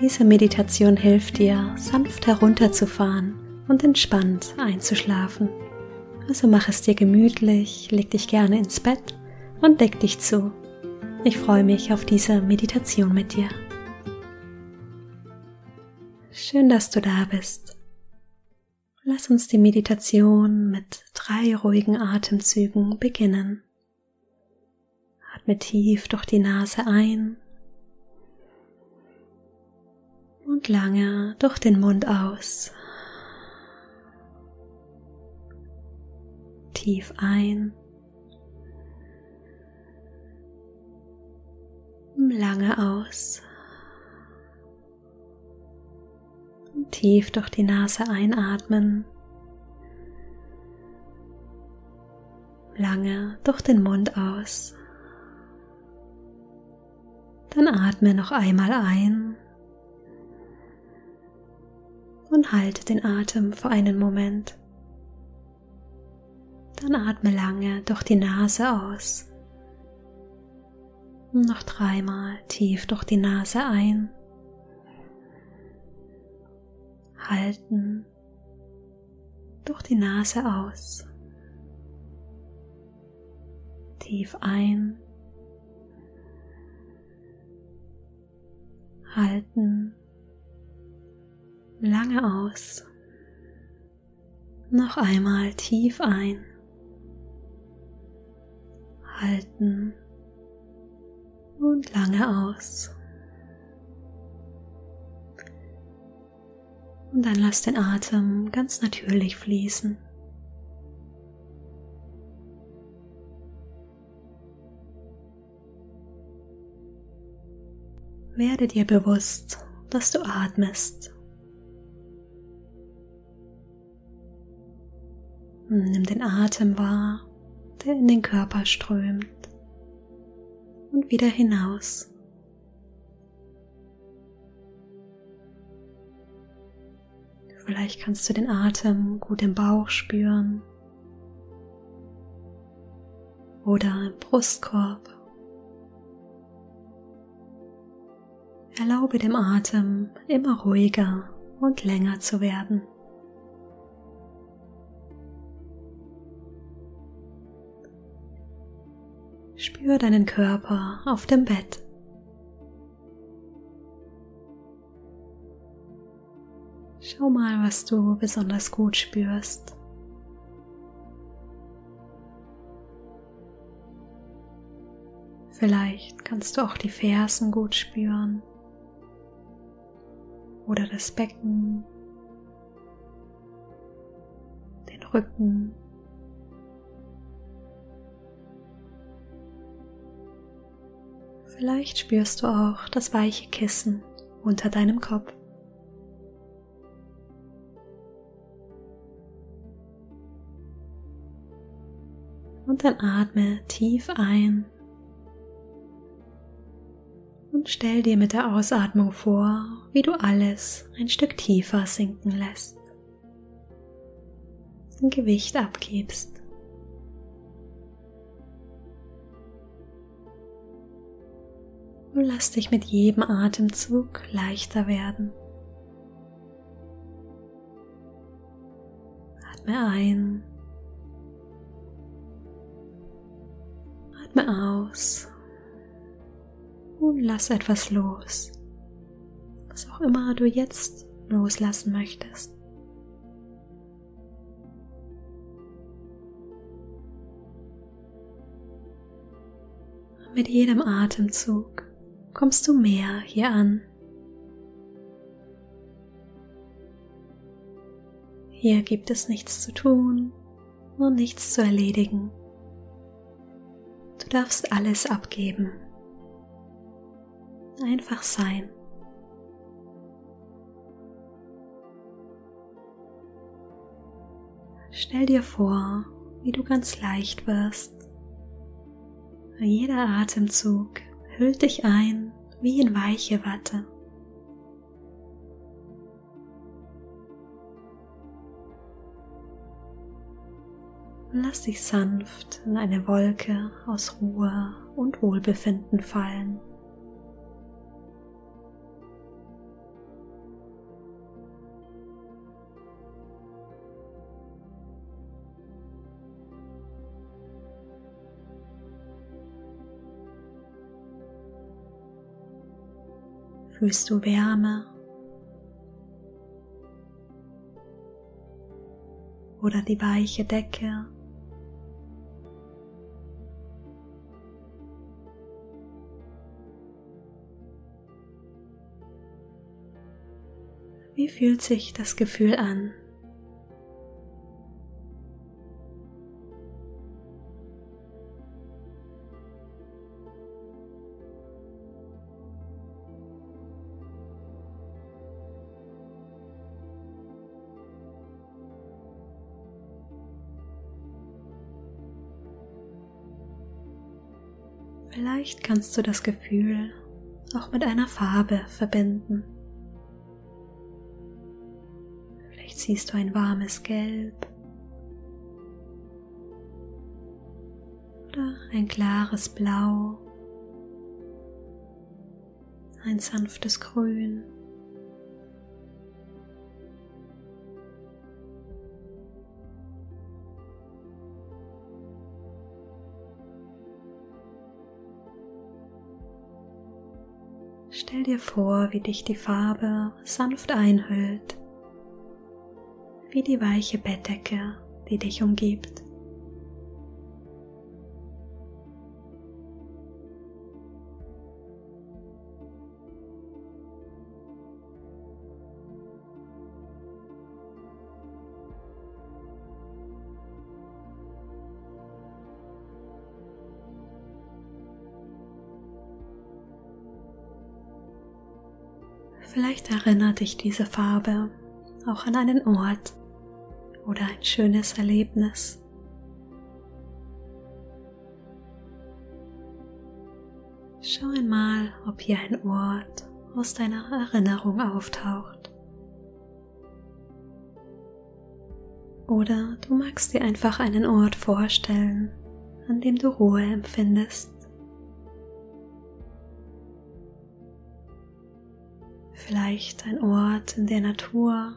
Diese Meditation hilft dir, sanft herunterzufahren und entspannt einzuschlafen. Also mach es dir gemütlich, leg dich gerne ins Bett und deck dich zu. Ich freue mich auf diese Meditation mit dir. Schön, dass du da bist. Lass uns die Meditation mit drei ruhigen Atemzügen beginnen. Atme tief durch die Nase ein und lange durch den Mund aus. Tief ein. Lange aus. Tief durch die Nase einatmen. Lange durch den Mund aus. Dann atme noch einmal ein und halte den Atem für einen Moment. Dann atme lange durch die Nase aus. Noch dreimal tief durch die Nase ein. Halten durch die Nase aus. Tief ein. Halten lange aus. Noch einmal tief ein. Halten und lange aus. Und dann lass den Atem ganz natürlich fließen. Werde dir bewusst, dass du atmest. Nimm den Atem wahr, der in den Körper strömt und wieder hinaus. Vielleicht kannst du den Atem gut im Bauch spüren oder im Brustkorb. Erlaube dem Atem immer ruhiger und länger zu werden. Spür deinen Körper auf dem Bett. Schau mal, was du besonders gut spürst. Vielleicht kannst du auch die Fersen gut spüren oder das Becken, den Rücken. Vielleicht spürst du auch das weiche Kissen unter deinem Kopf. Und dann atme tief ein und stell dir mit der Ausatmung vor, wie du alles ein Stück tiefer sinken lässt. Gewicht abgibst. Und lass dich mit jedem Atemzug leichter werden. Atme ein. Atme aus. Und lass etwas los. Was auch immer du jetzt loslassen möchtest. Mit jedem Atemzug kommst du mehr hier an. Hier gibt es nichts zu tun und nichts zu erledigen. Du darfst alles abgeben. Einfach sein. Stell dir vor, wie du ganz leicht wirst. Jeder Atemzug hüllt dich ein wie in weiche Watte. Lass dich sanft in eine Wolke aus Ruhe und Wohlbefinden fallen. Fühlst du Wärme oder die weiche Decke? Wie fühlt sich das Gefühl an? Vielleicht kannst du das Gefühl auch mit einer Farbe verbinden. Vielleicht siehst du ein warmes Gelb oder ein klares Blau, ein sanftes Grün. Stell dir vor, wie dich die Farbe sanft einhüllt, wie die weiche Bettdecke, die dich umgibt. Vielleicht erinnert dich diese Farbe auch an einen Ort oder ein schönes Erlebnis. Schau einmal, ob hier ein Ort aus deiner Erinnerung auftaucht. Oder du magst dir einfach einen Ort vorstellen, an dem du Ruhe empfindest. Vielleicht ein Ort in der Natur.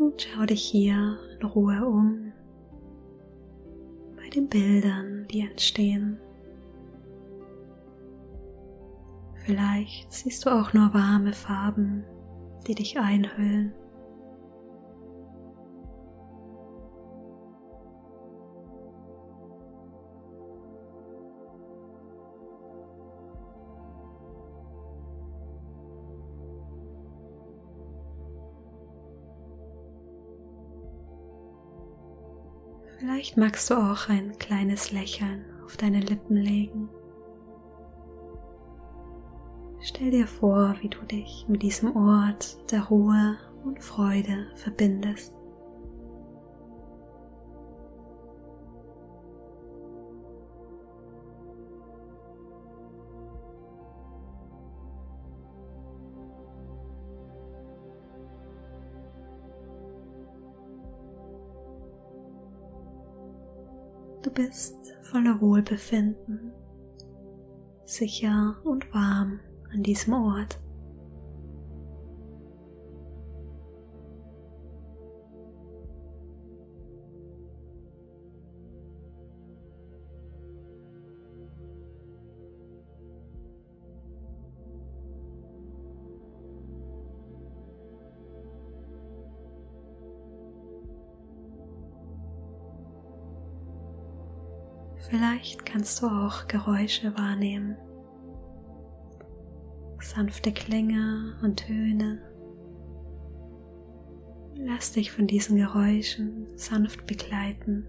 Und schau dich hier in Ruhe um bei den Bildern, die entstehen. Vielleicht siehst du auch nur warme Farben, die dich einhüllen. Vielleicht magst du auch ein kleines Lächeln auf deine Lippen legen. Stell dir vor, wie du dich mit diesem Ort der Ruhe und Freude verbindest. Du bist voller Wohlbefinden, sicher und warm an diesem Ort. Vielleicht kannst du auch Geräusche wahrnehmen, sanfte Klänge und Töne. Lass dich von diesen Geräuschen sanft begleiten.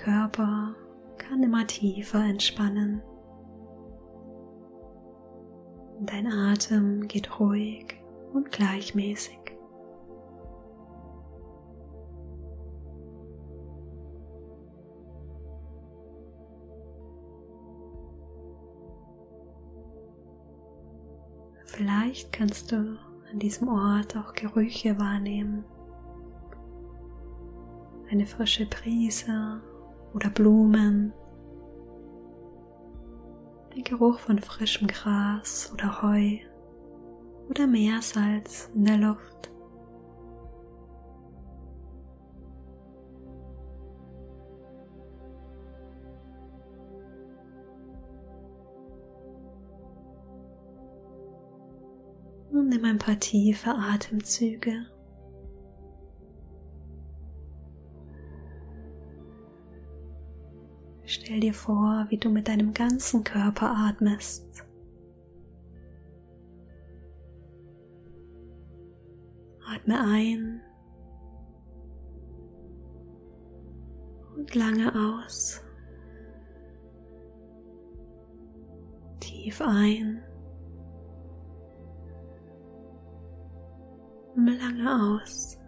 Körper kann immer tiefer entspannen. Dein Atem geht ruhig und gleichmäßig. Vielleicht kannst du an diesem Ort auch Gerüche wahrnehmen. Eine frische Brise oder Blumen, der Geruch von frischem Gras oder Heu oder Meersalz in der Luft. Und nimm ein paar tiefe Atemzüge. Stell dir vor, wie du mit deinem ganzen Körper atmest. Atme ein und lange aus. Tief ein. Lange aus.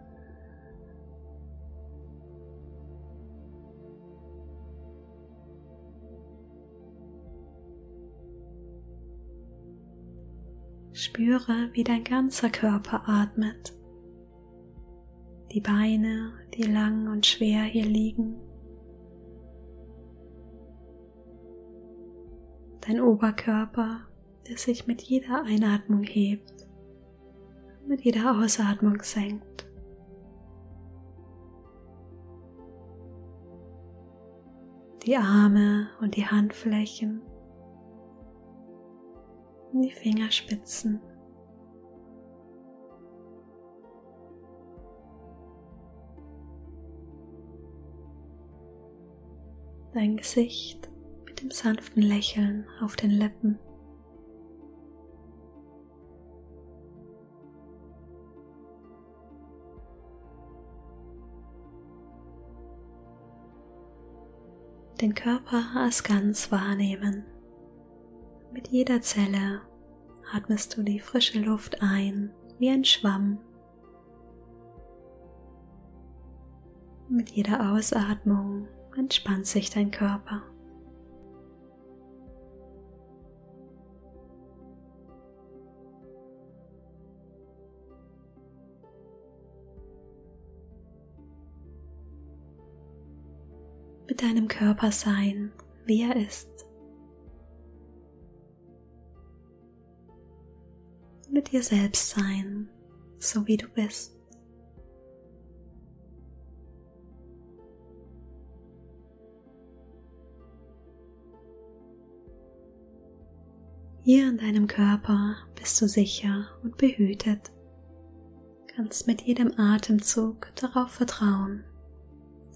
Spüre, wie dein ganzer Körper atmet. Die Beine, die lang und schwer hier liegen. Dein Oberkörper, der sich mit jeder Einatmung hebt, mit jeder Ausatmung senkt. Die Arme und die Handflächen die Fingerspitzen. Dein Gesicht mit dem sanften Lächeln auf den Lippen. Den Körper als ganz wahrnehmen. Mit jeder Zelle atmest du die frische Luft ein wie ein Schwamm. Mit jeder Ausatmung entspannt sich dein Körper. Mit deinem Körper sein, wie er ist. Dir selbst sein, so wie du bist. Hier in deinem Körper bist du sicher und behütet. Kannst mit jedem Atemzug darauf vertrauen,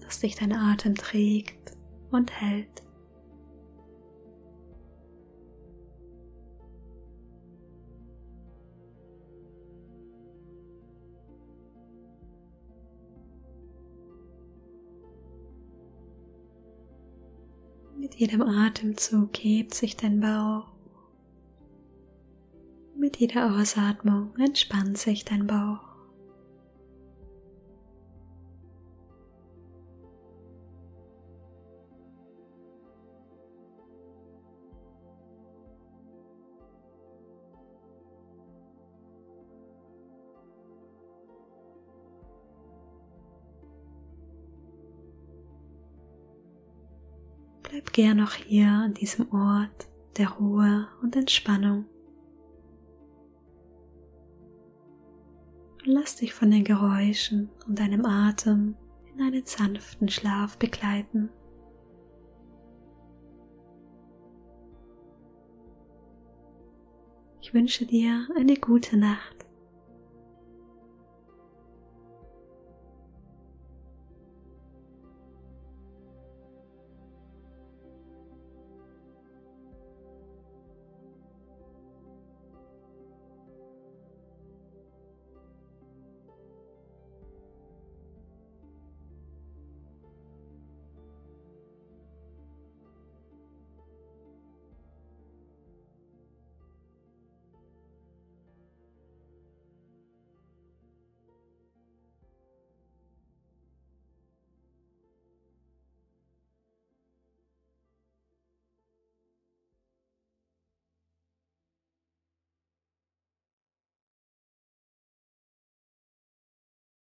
dass dich dein Atem trägt und hält. Mit jedem Atemzug hebt sich dein Bauch. Mit jeder Ausatmung entspannt sich dein Bauch. Gern noch hier an diesem Ort der Ruhe und Entspannung. und lass dich von den Geräuschen und deinem Atem in einen sanften Schlaf begleiten. Ich wünsche dir eine gute Nacht.